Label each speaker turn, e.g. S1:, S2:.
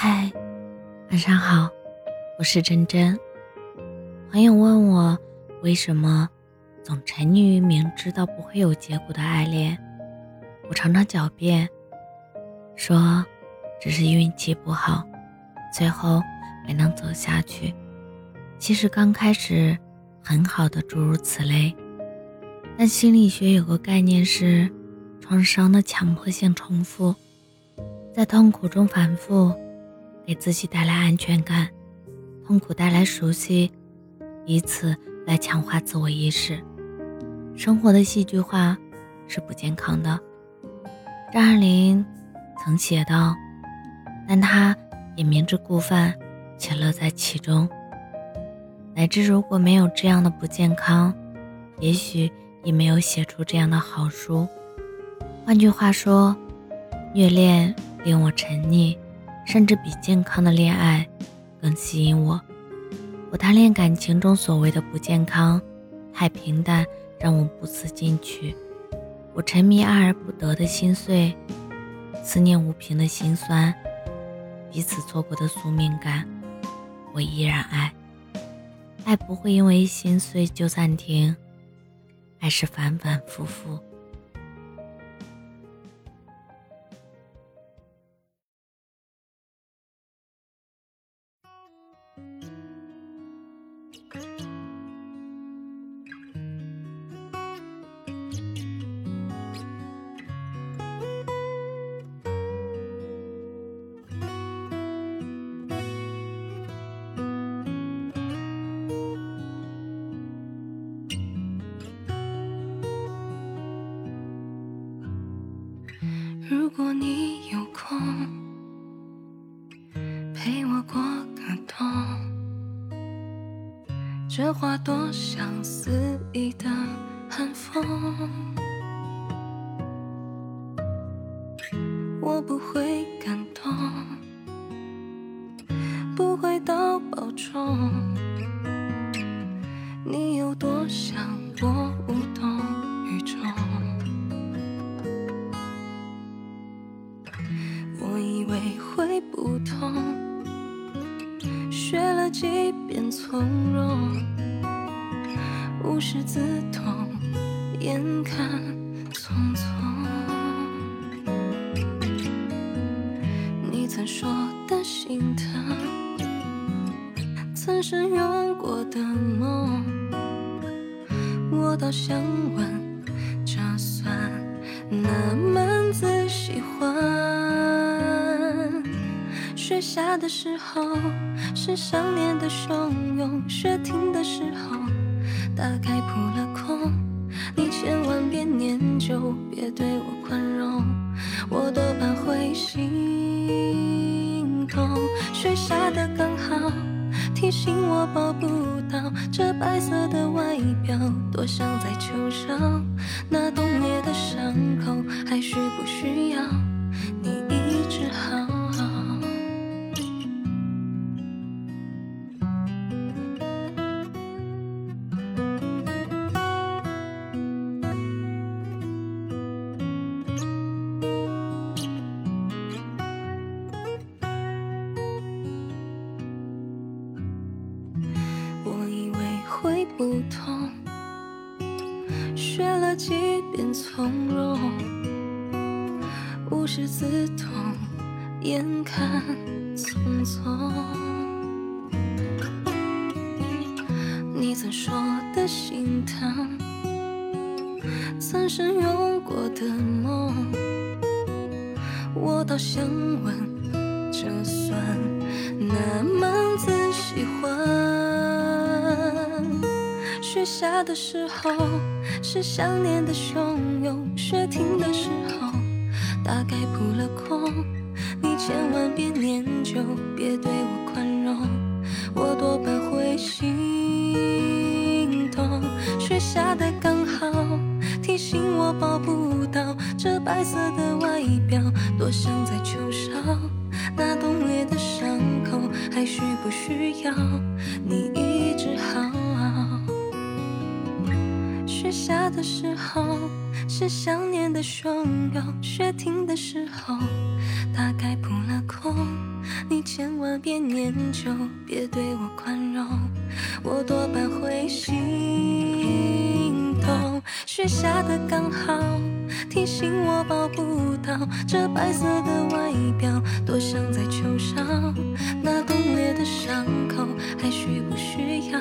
S1: 嗨，晚上好，我是真真。朋友问我为什么总沉溺于明知道不会有结果的爱恋，我常常狡辩说只是运气不好，最后没能走下去。其实刚开始很好的，诸如此类。但心理学有个概念是创伤的强迫性重复，在痛苦中反复。给自己带来安全感，痛苦带来熟悉，以此来强化自我意识。生活的戏剧化是不健康的。张爱玲曾写道：“但他也明知故犯，且乐在其中。”乃至如果没有这样的不健康，也许也没有写出这样的好书。换句话说，虐恋令我沉溺。甚至比健康的恋爱更吸引我。我贪恋感情中所谓的不健康，太平淡，让我不思进取。我沉迷爱而不得的心碎，思念无凭的心酸，彼此错过的宿命感，我依然爱。爱不会因为心碎就暂停，爱是反反复复。
S2: 如果你有空，多像肆意的寒风，我不会感动，不会到保重。你有多想我无动于衷？我以为会不痛，学了几遍从容，无师自通，眼看匆匆。你曾说的心疼，曾深拥过的梦，我倒想问，这算哪门子喜欢？雪下的时候，是想念的汹涌；雪停的时候，大概扑了空。你千万别念旧，别对我宽容，我多半会心痛。雪下的刚好，提醒我抱不到这白色的外表，多像在秋梢。那冻裂的伤口，不痛，学了几遍从容，无师自通，眼看匆匆。你曾说的心疼，曾深拥过的梦，我倒想问，这算哪门子下的时候，是想念的汹涌；雪停的时候，大概扑了空。你千万别念旧，别对我宽容，我多半会心痛。雪下的刚好，提醒我抱不到这白色的外表，多像在秋梢。那冻裂的伤口，还需不需要你医的时候，是想念的汹涌；雪停的时候，大概扑了空。你千万别念旧，别对我宽容，我多半会心痛。雪下的刚好，提醒我抱不到这白色的外表，多像在球上那冻裂的伤口，还需不需要？